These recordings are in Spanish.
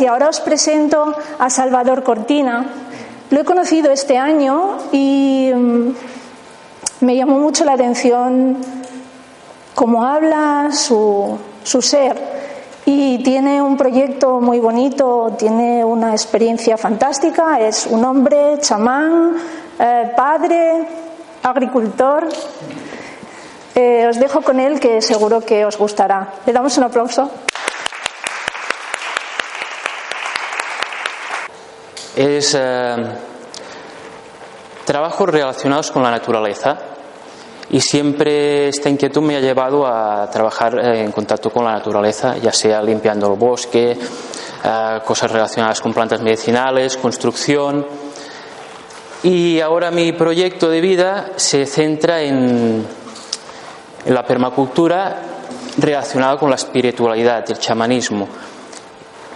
Y ahora os presento a Salvador Cortina. Lo he conocido este año y mm, me llamó mucho la atención cómo habla, su, su ser. Y tiene un proyecto muy bonito, tiene una experiencia fantástica, es un hombre chamán, eh, padre, agricultor. Eh, os dejo con él que seguro que os gustará. Le damos un aplauso. Es eh, trabajos relacionados con la naturaleza y siempre esta inquietud me ha llevado a trabajar eh, en contacto con la naturaleza, ya sea limpiando el bosque, eh, cosas relacionadas con plantas medicinales, construcción. Y ahora mi proyecto de vida se centra en, en la permacultura relacionada con la espiritualidad, el chamanismo.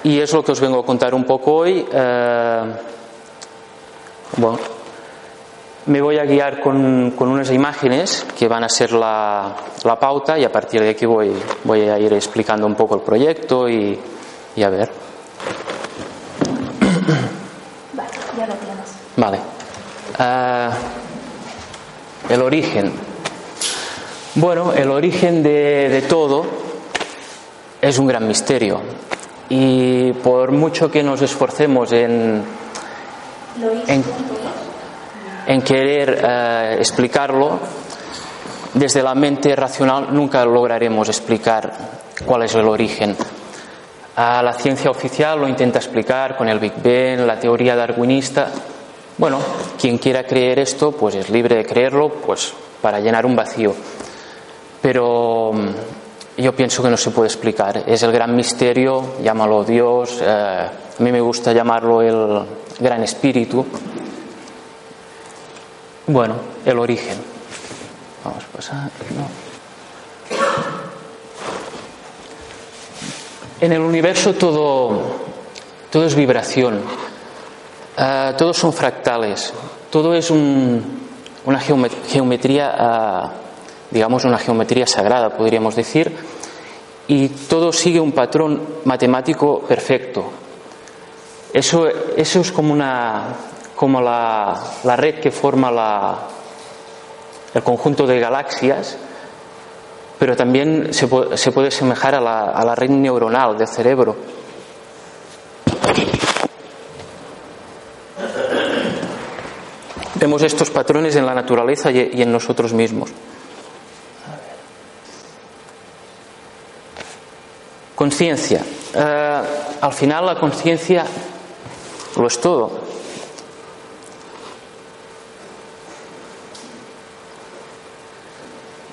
Y es lo que os vengo a contar un poco hoy. Eh, bueno, me voy a guiar con, con, unas imágenes que van a ser la, la, pauta y a partir de aquí voy, voy a ir explicando un poco el proyecto y, y a ver. Vale, ya lo tienes. Vale. Eh, el origen. Bueno, el origen de, de todo es un gran misterio y por mucho que nos esforcemos en, en, en querer eh, explicarlo, desde la mente racional nunca lograremos explicar cuál es el origen. A la ciencia oficial lo intenta explicar con el Big Bang, la teoría darwinista. Bueno, quien quiera creer esto, pues es libre de creerlo, pues para llenar un vacío. Pero yo pienso que no se puede explicar. Es el gran misterio, llámalo Dios, eh, a mí me gusta llamarlo el gran espíritu. Bueno, el origen. Vamos a pasar. No. En el universo todo, todo es vibración, uh, todos son fractales, todo es un, una geometría. Uh, digamos, una geometría sagrada, podríamos decir, y todo sigue un patrón matemático perfecto. Eso, eso es como, una, como la, la red que forma la, el conjunto de galaxias, pero también se se puede asemejar a la, a la red neuronal del cerebro. Vemos estos patrones en la naturaleza y en nosotros mismos. Conciencia. Eh, al final la conciencia lo es todo.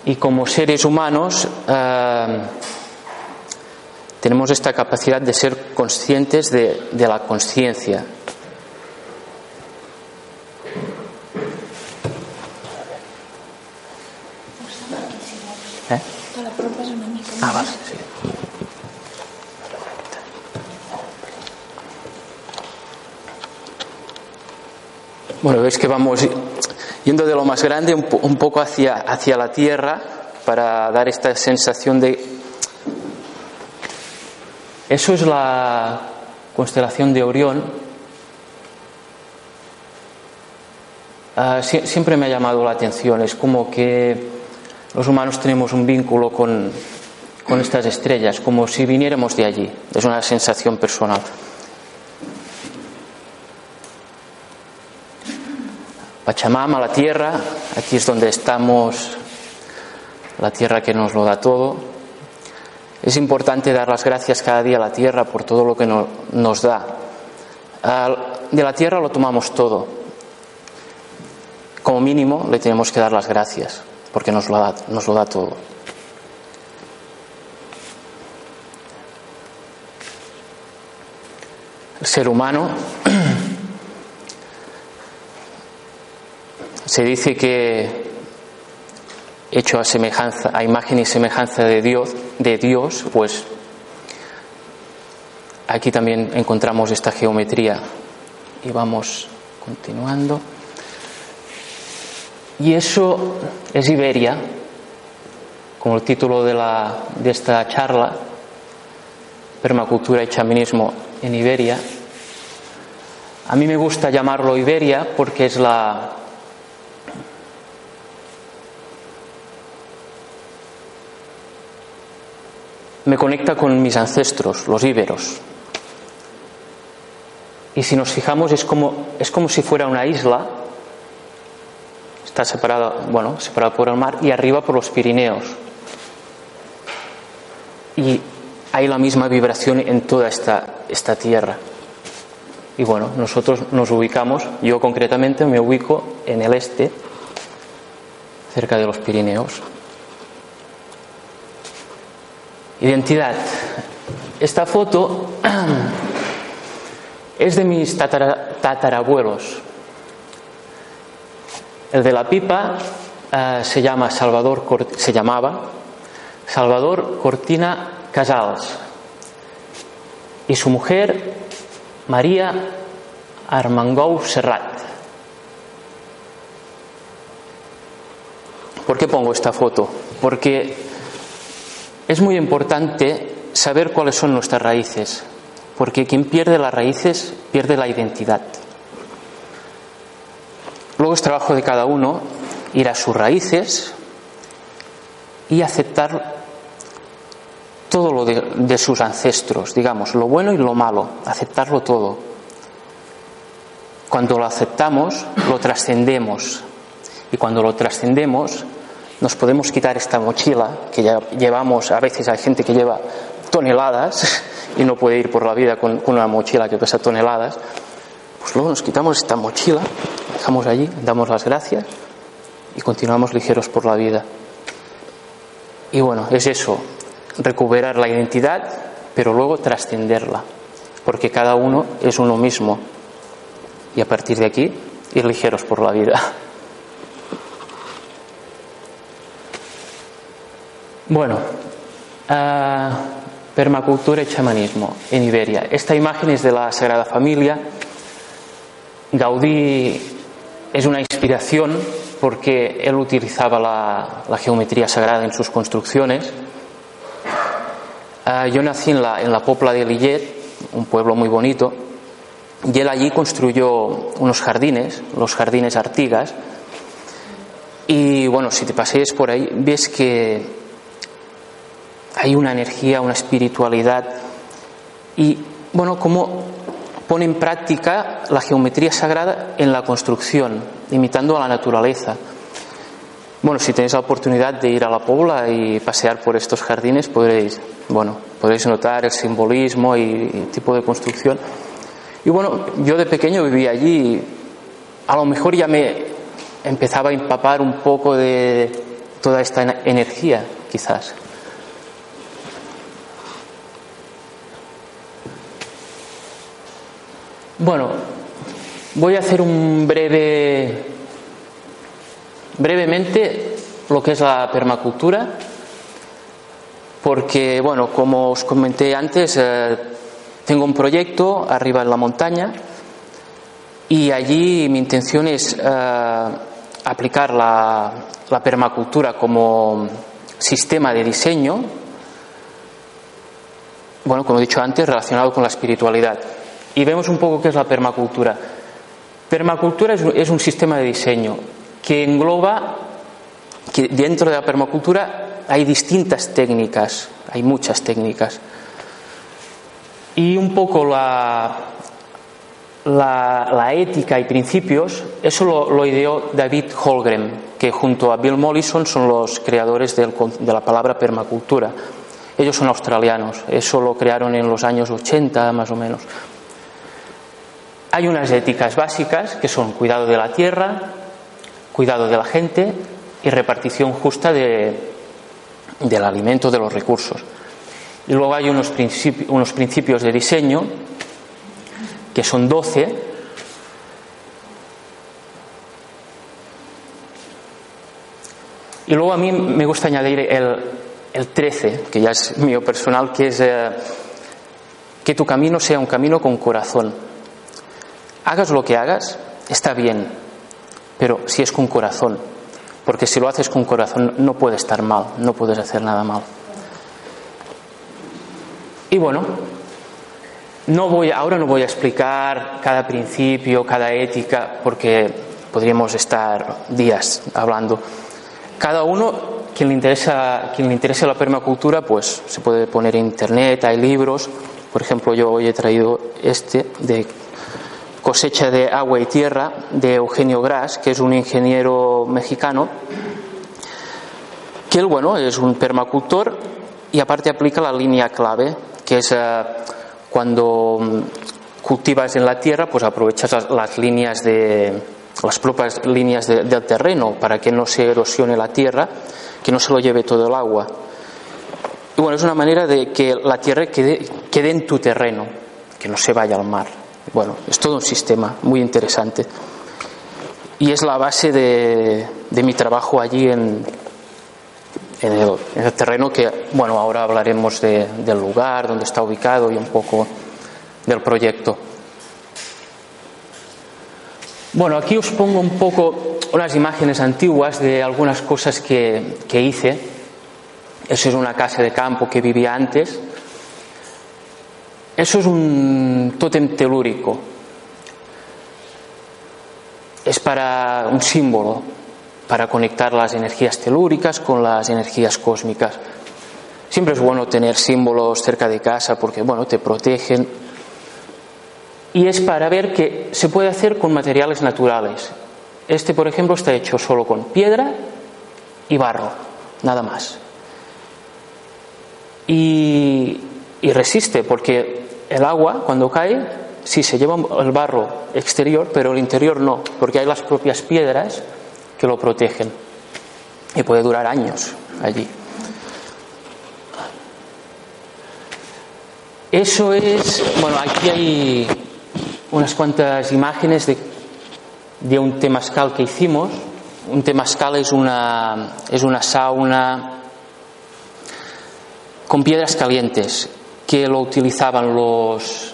Y como seres humanos eh, tenemos esta capacidad de ser conscientes de, de la conciencia. Bueno, veis que vamos yendo de lo más grande un, po un poco hacia, hacia la Tierra para dar esta sensación de... Eso es la constelación de Orión. ah, siempre me ha llamado la atención. Es como que los humanos tenemos un vínculo con, con estas estrellas, como si viniéramos de allí. Es una sensación personal. Pachamama, la tierra, aquí es donde estamos, la tierra que nos lo da todo. Es importante dar las gracias cada día a la tierra por todo lo que nos da. De la tierra lo tomamos todo. Como mínimo le tenemos que dar las gracias porque nos lo da, nos lo da todo. El ser humano se dice que hecho a semejanza, a imagen y semejanza de Dios, de Dios, pues aquí también encontramos esta geometría y vamos continuando. Y eso es Iberia, como el título de, la, de esta charla, permacultura y chamanismo en Iberia. A mí me gusta llamarlo Iberia porque es la, me conecta con mis ancestros, los íberos. Y si nos fijamos es como, es como si fuera una isla, está separada, bueno, separada por el mar y arriba por los Pirineos. Y hay la misma vibración en toda esta, esta tierra. Y bueno, nosotros nos ubicamos, yo concretamente me ubico en el este, cerca de los Pirineos. Identidad. Esta foto es de mis tatarabuelos. El de la pipa eh, se llama Salvador se llamaba Salvador Cortina Casals y su mujer María Armangou Serrat. ¿Por qué pongo esta foto? Porque es muy importante saber cuáles son nuestras raíces, porque quien pierde las raíces pierde la identidad. Luego es trabajo de cada uno ir a sus raíces y aceptar todo lo de, sus ancestros, digamos, lo bueno y lo malo, aceptarlo todo. Cuando lo aceptamos, lo trascendemos. Y cuando lo trascendemos, nos podemos quitar esta mochila que ya llevamos, a veces hay gente que lleva toneladas y no puede ir por la vida con, una mochila que pesa toneladas, pues luego nos quitamos esta mochila, dejamos allí, damos las gracias y continuamos ligeros por la vida. Y bueno, es eso, recuperar la identidad, pero luego trascenderla, porque cada uno es uno mismo. Y a partir de aquí, ir ligeros por la vida. Bueno, uh, permacultura y chamanismo en Iberia. Esta imagen es de la Sagrada Familia. Gaudí es una inspiración porque él utilizaba la, geometría sagrada en sus construcciones. Uh, yo nací en la, en la Popla de Lillet, un pueblo muy bonito, y él allí construyó unos jardines, los jardines Artigas. Y bueno, si te pasees por ahí, ves que hay una energía, una espiritualidad y, bueno, cómo pone en práctica la geometría sagrada en la construcción, imitando a la naturaleza. Bueno, si tenéis la oportunidad de ir a la Pobla y pasear por estos jardines, podréis, bueno, podréis notar el simbolismo y tipo de construcción. Y bueno, yo de pequeño vivía allí a lo mejor ya me empezaba a empapar un poco de toda esta energía, quizás. Bueno, voy a hacer un breve, brevemente lo que es la permacultura, porque, bueno, como os comenté antes, eh, tengo un proyecto arriba en la montaña y allí mi intención es eh, aplicar la, la permacultura como sistema de diseño, bueno, como he dicho antes, relacionado con la espiritualidad y vemos un poco qué es la permacultura. Permacultura es un sistema de diseño que engloba que dentro de la permacultura hay distintas técnicas, hay muchas técnicas. Y un poco la, la, ética y principios, eso lo, ideó David Holgren, que junto a Bill Mollison son los creadores de la palabra permacultura. Ellos son australianos, eso lo crearon en los años 80 más o menos. Hay unas éticas básicas que son cuidado de la tierra, cuidado de la gente y repartición justa de, del alimento, de los recursos. Y luego hay unos, unos principios de diseño, que son 12, y luego a mí me gusta añadir el, el 13, que ya es mío personal, que es eh, que tu camino sea un camino con corazón. Hagas lo que hagas, está bien, pero si es con corazón, porque si lo haces con corazón no puede estar mal, no puedes hacer nada mal. Y bueno, no voy, ahora no voy a explicar cada principio, cada ética, porque podríamos estar días hablando. Cada uno, quien le interesa, quien le interesa la permacultura, pues se puede poner en internet, hay libros. Por ejemplo, yo hoy he traído este de cosecha de agua y tierra de Eugenio Gras, que es un ingeniero mexicano, que él, bueno, es un permacultor y aparte aplica la línea clave que es eh, cuando cultivas en la tierra, pues aprovechas las, líneas de las propias líneas del terreno para que no se erosione la tierra, que no se lo lleve todo el agua. Y bueno, es una manera de que la tierra quede en tu terreno, que no se vaya al mar. Bueno, es todo un sistema muy interesante. Y es la base de, mi trabajo allí en, en el, terreno que, bueno, ahora hablaremos del lugar, donde está ubicado y un poco del proyecto. Bueno, aquí os pongo un poco unas imágenes antiguas de algunas cosas que, que hice. Eso es una casa de campo que vivía antes. Eso es un tótem telúrico. Es para un símbolo para conectar las energías telúricas con las energías cósmicas. Siempre es bueno tener símbolos cerca de casa porque, bueno, te protegen. Y es para ver que se puede hacer con materiales naturales. Este, por ejemplo, está hecho solo con piedra y barro, nada más. Y, y resiste porque el agua, cuando cae, sí se lleva el barro exterior, pero el interior no, porque hay las propias piedras que lo protegen y puede durar años allí. Eso es, bueno, aquí hay unas cuantas imágenes de, de un temazcal que hicimos. Un temazcal es una, es una sauna con piedras calientes que lo utilizaban los,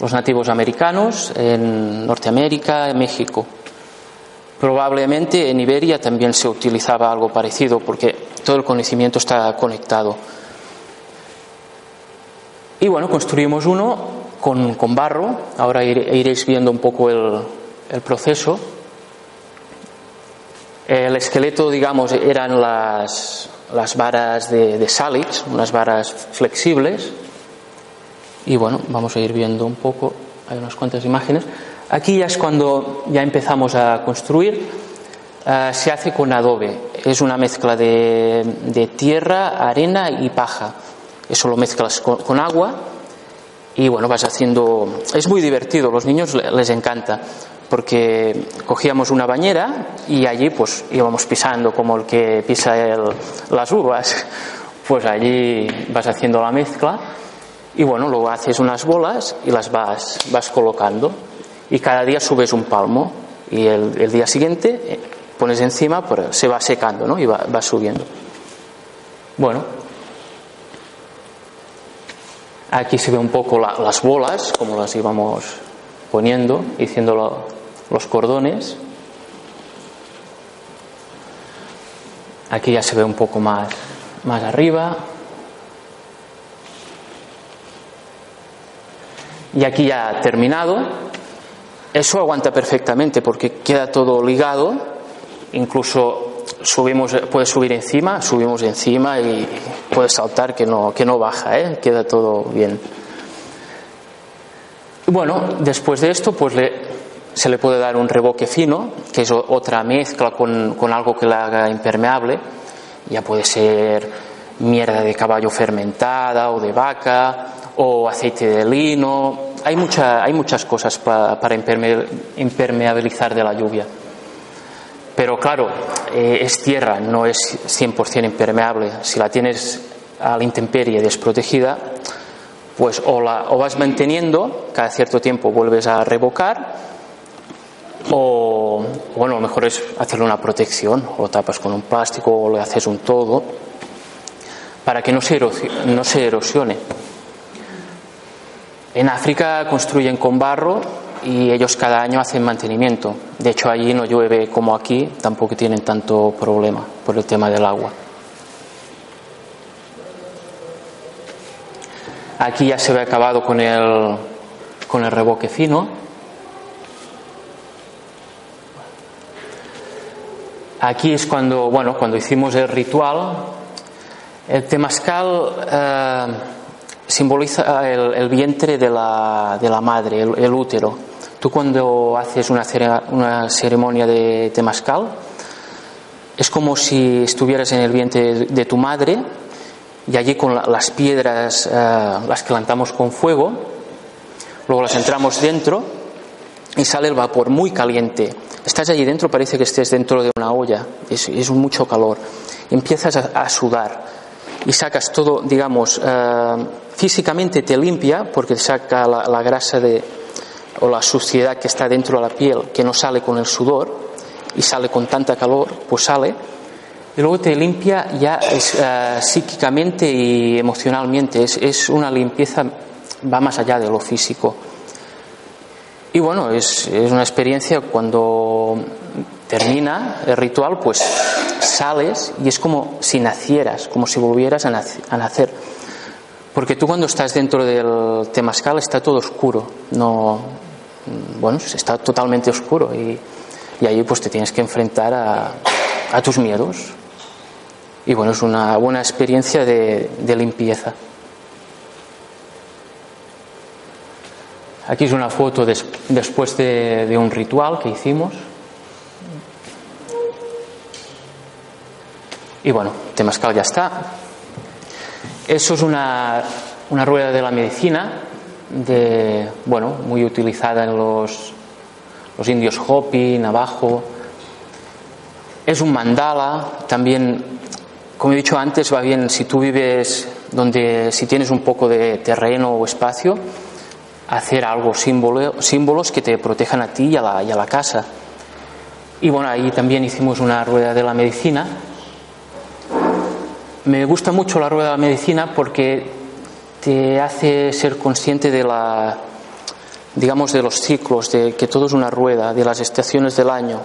los nativos americanos en Norteamérica, en México. Probablemente en Iberia también se utilizaba algo parecido porque todo el conocimiento está conectado. Y bueno, construimos uno con, barro, ahora iréis viendo un poco el, proceso. El esqueleto, digamos, eran las, las varas de, de Salix, unas varas flexibles. Y bueno, vamos a ir viendo un poco, hay unas cuantas imágenes. Aquí ya es cuando ya empezamos a construir. Eh, se hace con adobe. Es una mezcla de, tierra, arena y paja. Eso lo mezclas con, agua y bueno, vas haciendo. Es muy divertido, los niños les encanta porque cogíamos una bañera y allí pues íbamos pisando como el que pisa las uvas. Pues allí vas haciendo la mezcla y bueno, luego haces unas bolas y las vas, vas colocando y cada día subes un palmo y el, día siguiente eh, pones encima, pero se va secando ¿no? y va, subiendo. Bueno, aquí se ve un poco las bolas, como las íbamos poniendo, haciendo los cordones. Aquí ya se ve un poco más, más arriba. Y aquí ya terminado, eso aguanta perfectamente porque queda todo ligado, incluso subimos, puedes subir encima, subimos encima y puedes saltar que no, que no baja, ¿eh? queda todo bien. Bueno, después de esto, pues se le puede dar un reboque fino, que es otra mezcla con, con algo que la haga impermeable. Ya puede ser mierda de caballo fermentada o de vaca o aceite de lino hay, mucha, hay muchas cosas para impermeabilizar de la lluvia. Pero claro, eh, es tierra, no es 100% impermeable. Si la tienes a la intemperie desprotegida, pues o, la, o vas manteniendo, cada cierto tiempo vuelves a revocar, o bueno, mejor es hacerle una protección, o lo tapas con un plástico o le haces un todo, para que no se, no se erosione. En África construyen con barro y ellos cada año hacen mantenimiento. De hecho, allí no llueve como aquí, tampoco tienen tanto problema por el tema del agua. Aquí ya se ve acabado con el, con el revoque fino. Aquí es cuando, bueno, cuando hicimos el ritual. El temazcal eh, simboliza el, vientre de la, de la madre, el, útero. Tú cuando haces una, una ceremonia de temazcal, es como si estuvieras en el vientre de tu madre y allí con las piedras eh, las plantamos con fuego, luego las entramos dentro y sale el vapor muy caliente. Estás allí dentro, parece que estés dentro de una olla, es, es mucho calor. empiezas a, sudar y sacas todo, digamos, eh, físicamente te limpia porque saca la, grasa de, o la suciedad que está dentro de la piel, que no sale con el sudor y sale con tanta calor, pues sale. Y luego te limpia ya eh, psíquicamente y emocionalmente. Es, es, una limpieza, va más allá de lo físico. Y bueno, es, es una experiencia cuando termina el ritual, pues sales y es como si nacieras, como si volvieras a, nacer. Porque tú cuando estás dentro del temazcal está todo oscuro, no, bueno, está totalmente oscuro y, y ahí pues te tienes que enfrentar a, a, tus miedos. Y bueno, es una buena experiencia de, de limpieza. Aquí es una foto después de, de un ritual que hicimos. Y bueno, Temazcal ya está. Eso es una, una rueda de la medicina, de, bueno, muy utilizada en los, los indios Hopi, Navajo. Es un mandala, también, como he dicho antes, va bien si tú vives donde, si tienes un poco de terreno o espacio, hacer algo, símbolo, símbolos que te protejan a ti y a, la, y a la casa. Y bueno, ahí también hicimos una rueda de la medicina me gusta mucho la rueda de la medicina porque te hace ser consciente de la, digamos, de los ciclos, de que todo es una rueda, de las estaciones del año,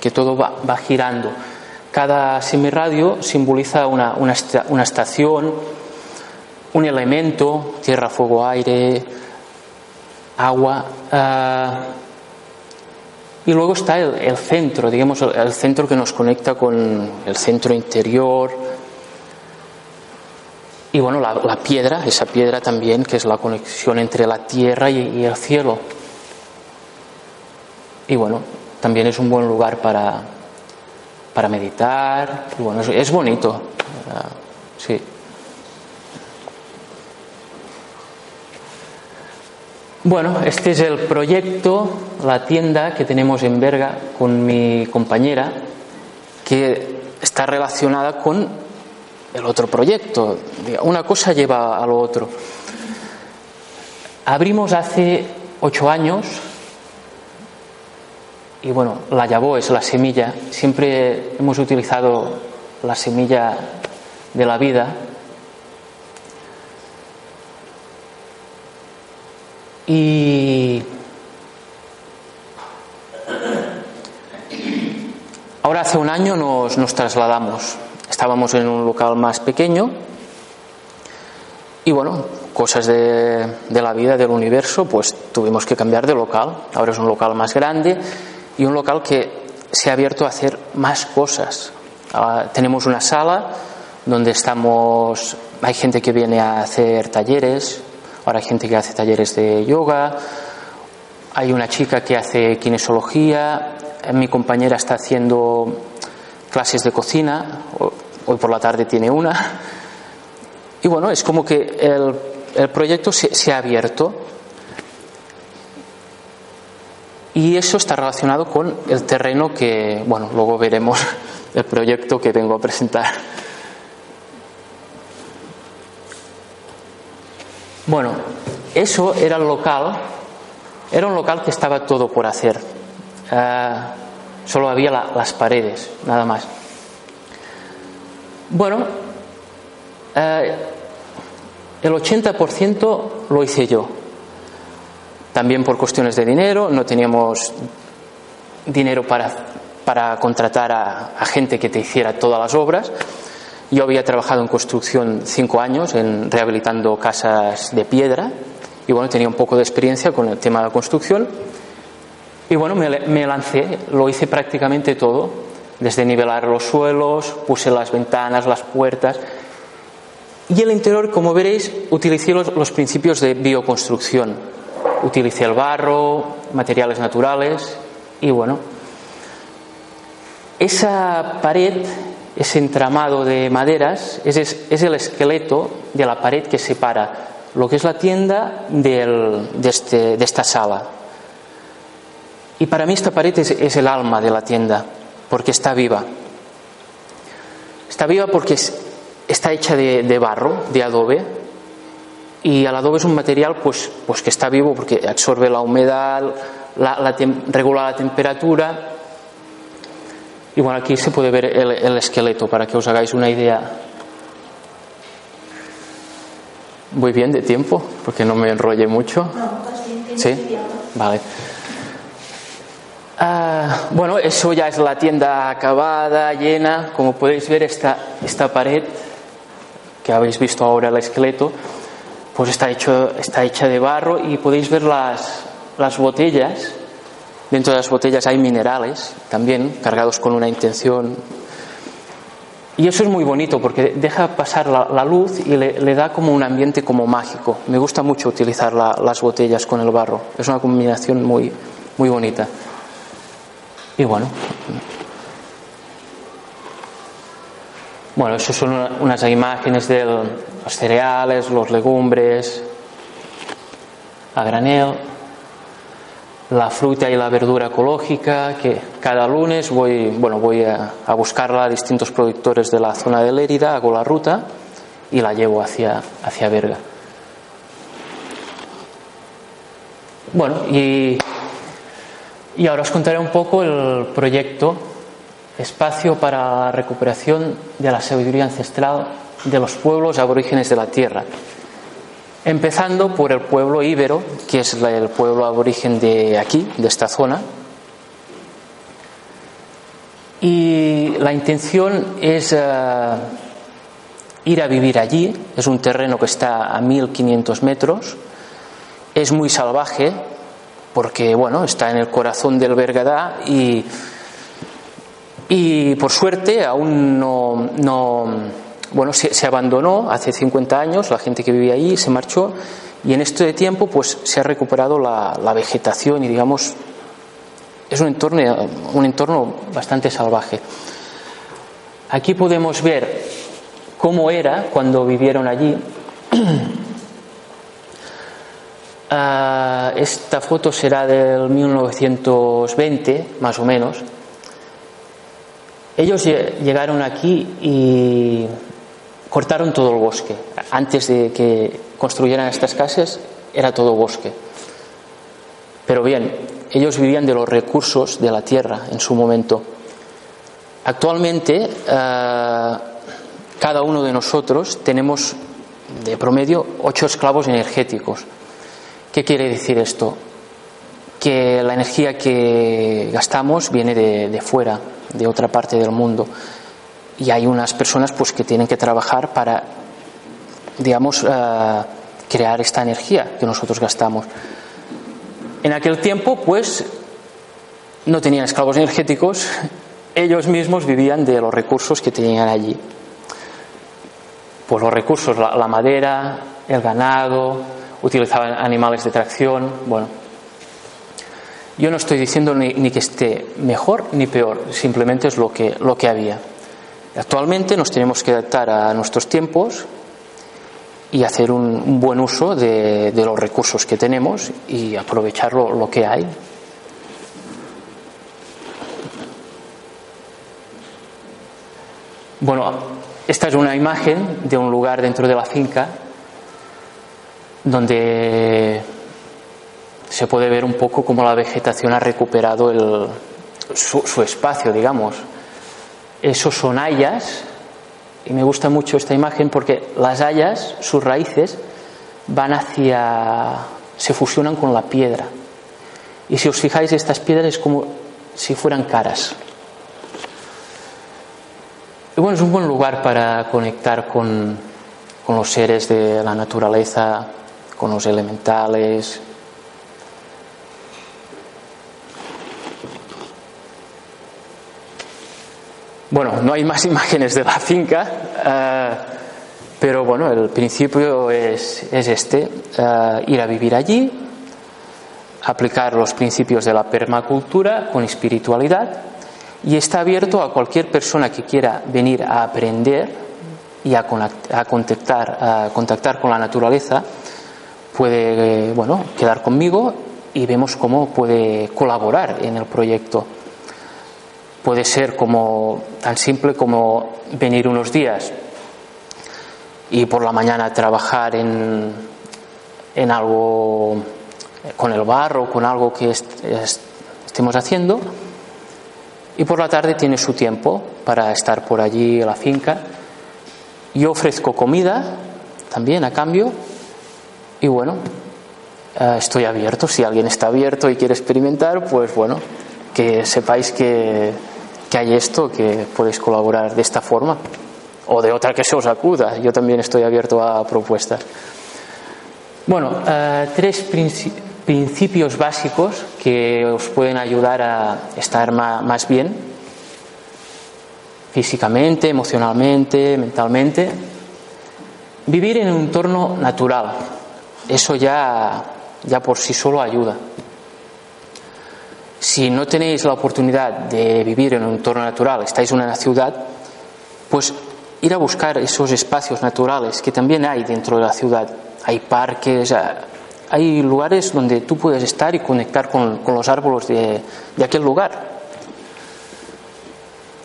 que todo va, girando. Cada semirradio simboliza una, una, estación, un elemento, tierra, fuego, aire, agua. Ah, y luego está el, el, centro, digamos, el centro que nos conecta con el centro interior, y bueno, la, piedra, esa piedra también, que es la conexión entre la tierra y, el cielo. Y bueno, también es un buen lugar para, para meditar. Y bueno, es, bonito. Sí. Bueno, este es el proyecto, la tienda que tenemos en Berga con mi compañera, que está relacionada con el otro proyecto. Una cosa lleva a lo otro. Abrimos hace ocho años y bueno, la llavó es la semilla. Siempre hemos utilizado la semilla de la vida. Y ahora hace un año nos, trasladamos Estábamos en un local más pequeño y bueno, cosas de, la vida, del universo, pues tuvimos que cambiar de local. Ahora es un local más grande y un local que se ha abierto a hacer más cosas. Ahora tenemos una sala donde estamos, hay gente que viene a hacer talleres, ahora hay gente que hace talleres de yoga, hay una chica que hace kinesiología, mi compañera está haciendo clases de cocina, hoy por la tarde tiene una. Y bueno, es como que el, el proyecto se, se, ha abierto. Y eso está relacionado con el terreno que, bueno, luego veremos el proyecto que vengo a presentar. Bueno, eso era el local, era un local que estaba todo por hacer. Uh, solo había la, las paredes, nada más. Bueno, uh, el 80% lo hice yo. También por cuestiones de dinero, no teníamos dinero para, para contratar a, gente que te hiciera todas las obras. Yo había trabajado en construcción cinco años, en rehabilitando casas de piedra, y bueno, tenía un poco de experiencia con el tema de la construcción. Y bueno, me, me lancé, lo hice prácticamente todo, desde nivelar los suelos, puse las ventanas, las puertas. Y el interior, como veréis, utilicé los, los principios de bioconstrucción. Utilicé el barro, materiales naturales y bueno, esa pared ese entramado de maderas es, el esqueleto de la pared que separa lo que es la tienda este, de, esta sala. Y para mí esta pared es, el alma de la tienda, porque está viva. Está viva porque está hecha de, barro, de adobe, y el adobe es un material pues, pues que está vivo porque absorbe la humedad, la, la regula la temperatura y bueno, aquí se puede ver el, el esqueleto para que os hagáis una idea. Voy bien de tiempo, porque no me enrolle mucho. Sí, vale. Uh, bueno, eso ya es la tienda acabada, llena. Como podéis ver, esta, esta pared que habéis visto ahora, el esqueleto, pues está, hecho, está hecha de barro y podéis ver las, las botellas Dentro de las botellas hay minerales también cargados con una intención. Y eso es muy bonito porque deja pasar la, luz y le, le, da como un ambiente como mágico. Me gusta mucho utilizar la, las botellas con el barro. Es una combinación muy, muy bonita. Y bueno. Bueno, eso son unas imágenes de los cereales, los legumbres, a granel la fruta y la verdura ecológica, que cada lunes voy, bueno, voy a, buscarla a distintos productores de la zona de Lérida, hago la ruta y la llevo hacia, hacia Berga. Bueno, y, y ahora os contaré un poco el proyecto Espacio para la recuperación de la sabiduría ancestral de los pueblos aborígenes de la Tierra. Empezando por el pueblo íbero, que es el pueblo aborigen de aquí, de esta zona. Y la intención es uh, ir a vivir allí, es un terreno que está a 1500 metros, es muy salvaje, porque bueno, está en el corazón del Bergadá y, y por suerte aún no, no bueno, se, abandonó hace 50 años, la gente que vivía ahí se marchó y en este tiempo pues se ha recuperado la, la vegetación y digamos es un entorno, un entorno bastante salvaje. Aquí podemos ver cómo era cuando vivieron allí. Uh, esta foto será del 1920, más o menos. Ellos llegaron aquí y cortaron todo el bosque. Antes de que construyeran estas casas era todo bosque. Pero bien, ellos vivían de los recursos de la tierra en su momento. Actualmente, uh, cada uno de nosotros tenemos de promedio ocho esclavos energéticos. ¿Qué quiere decir esto? Que la energía que gastamos viene de fuera, de otra parte del mundo y hay unas personas pues que tienen que trabajar para digamos uh, crear esta energía que nosotros gastamos. En aquel tiempo, pues, no tenían esclavos energéticos, ellos mismos vivían de los recursos que tenían allí. Pues los recursos, la, madera, el ganado, utilizaban animales de tracción, bueno. Yo no estoy diciendo ni, que esté mejor ni peor, simplemente es lo que, lo que había. Actualmente nos tenemos que adaptar a nuestros tiempos y hacer un, buen uso de, los recursos que tenemos y aprovechar lo, que hay. Bueno, esta es una imagen de un lugar dentro de la finca donde se puede ver un poco cómo la vegetación ha recuperado su, su espacio, digamos. Esos son hayas y me gusta mucho esta imagen porque las hayas, sus raíces, van hacia. se fusionan con la piedra. Y si os fijáis, estas piedras es como si fueran caras. Bueno, es un buen lugar para conectar con, con los seres de la naturaleza, con los elementales, Bueno, no hay más imágenes de la finca, eh, pero bueno, el principio es, este, eh, ir a vivir allí, aplicar los principios de la permacultura con espiritualidad y está abierto a cualquier persona que quiera venir a aprender y a, contactar, a contactar con la naturaleza, puede bueno, quedar conmigo y vemos cómo puede colaborar en el proyecto. Puede ser como tan simple como venir unos días y por la mañana trabajar en, en algo con el barro, con algo que estemos haciendo y por la tarde tiene su tiempo para estar por allí en la finca. Yo ofrezco comida también a cambio y bueno, eh, estoy abierto. Si alguien está abierto y quiere experimentar, pues bueno, que sepáis que, hay esto, que podéis colaborar de esta forma o de otra que se os acuda. Yo también estoy abierto a propuestas. Bueno, eh, tres principios básicos que os pueden ayudar a estar más bien físicamente, emocionalmente, mentalmente. Vivir en un entorno natural, eso ya, ya por sí solo ayuda. Si no tenéis la oportunidad de vivir en un entorno natural, estáis en una ciudad, pues ir a buscar esos espacios naturales que también hay dentro de la ciudad. Hay parques, hay lugares donde tú puedes estar y conectar con, los árboles de, aquel lugar.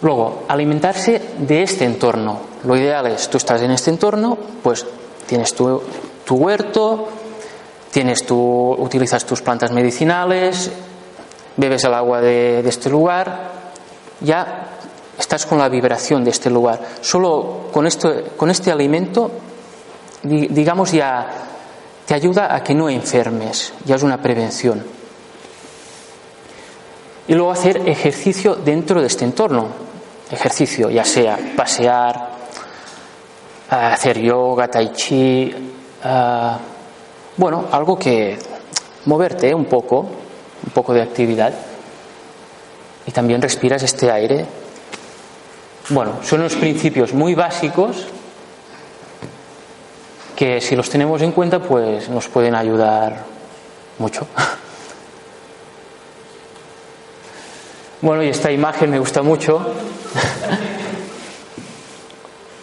Luego, alimentarse de este entorno. Lo ideal es, tú estás en este entorno, pues tienes tu, huerto, tienes tu, utilizas tus plantas medicinales, bebes el agua de, este lugar, ya estás con la vibración de este lugar. Solo con, esto, con este alimento, digamos, ya te ayuda a que no enfermes, ya es una prevención. Y luego hacer ejercicio dentro de este entorno. Ejercicio, ya sea pasear, hacer yoga, tai chi, bueno, algo que moverte un poco, un poco de actividad y también respiras este aire. Bueno, son unos principios muy básicos que si los tenemos en cuenta pues nos pueden ayudar mucho. Bueno, y esta imagen me gusta mucho.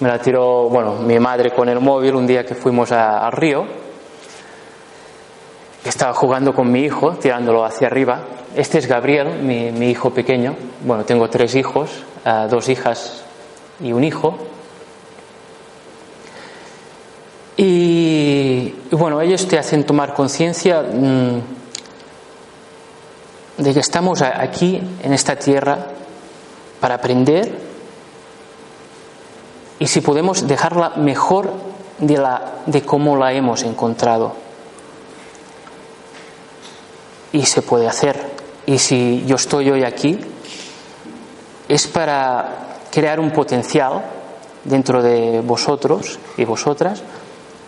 me la tiró, bueno, mi madre con el móvil un día que fuimos al río estaba jugando con mi hijo, tirándolo hacia arriba. Este es Gabriel, mi, hijo pequeño. Bueno, tengo tres hijos, eh, dos hijas y un hijo. Y, bueno, ellos te hacen tomar conciencia mm, de que estamos aquí, en esta tierra, para aprender y si podemos dejarla mejor de, la, de cómo la hemos encontrado y se puede hacer. Y si yo estoy hoy aquí, es para crear un potencial dentro de vosotros y vosotras,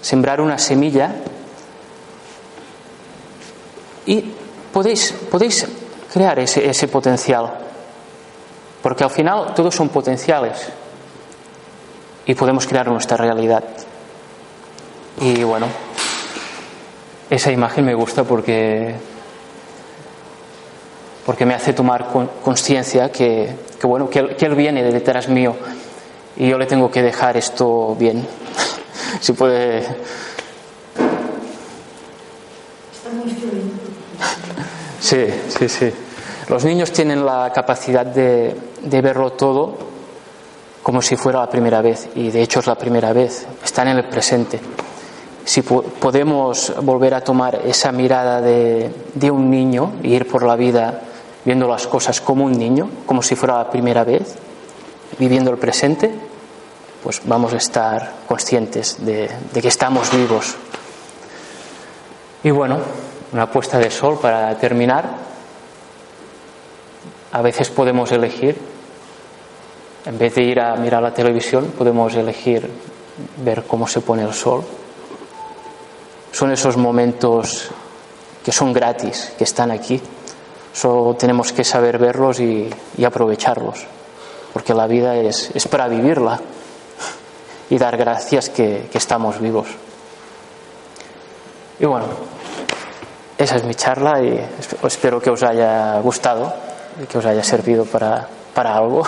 sembrar una semilla Y podéis, podéis crear ese, ese potencial, porque al final todos son potenciales y podemos crear nuestra realidad. Y bueno, esa imagen me gusta porque, porque me hace tomar conciencia que, que, bueno, que él, que él viene de detrás mío y yo le tengo que dejar esto bien. si puede. Sí, sí, sí. Los niños tienen la capacidad de, de verlo todo como si fuera la primera vez, y de hecho es la primera vez, están en el presente. Si podemos volver a tomar esa mirada de, de un niño y ir por la vida viendo las cosas como un niño, como si fuera la primera vez, viviendo el presente, pues vamos a estar conscientes de, de, que estamos vivos. Y bueno, una puesta de sol para terminar. A veces podemos elegir, en vez de ir a mirar la televisión, podemos elegir ver cómo se pone el sol. Son esos momentos que son gratis, que están aquí. Solo tenemos que saber verlos y, y aprovecharlos, porque la vida es, es, para vivirla y dar gracias que, que, estamos vivos. Y bueno, esa es mi charla y espero que os haya gustado y que os haya servido para, para algo.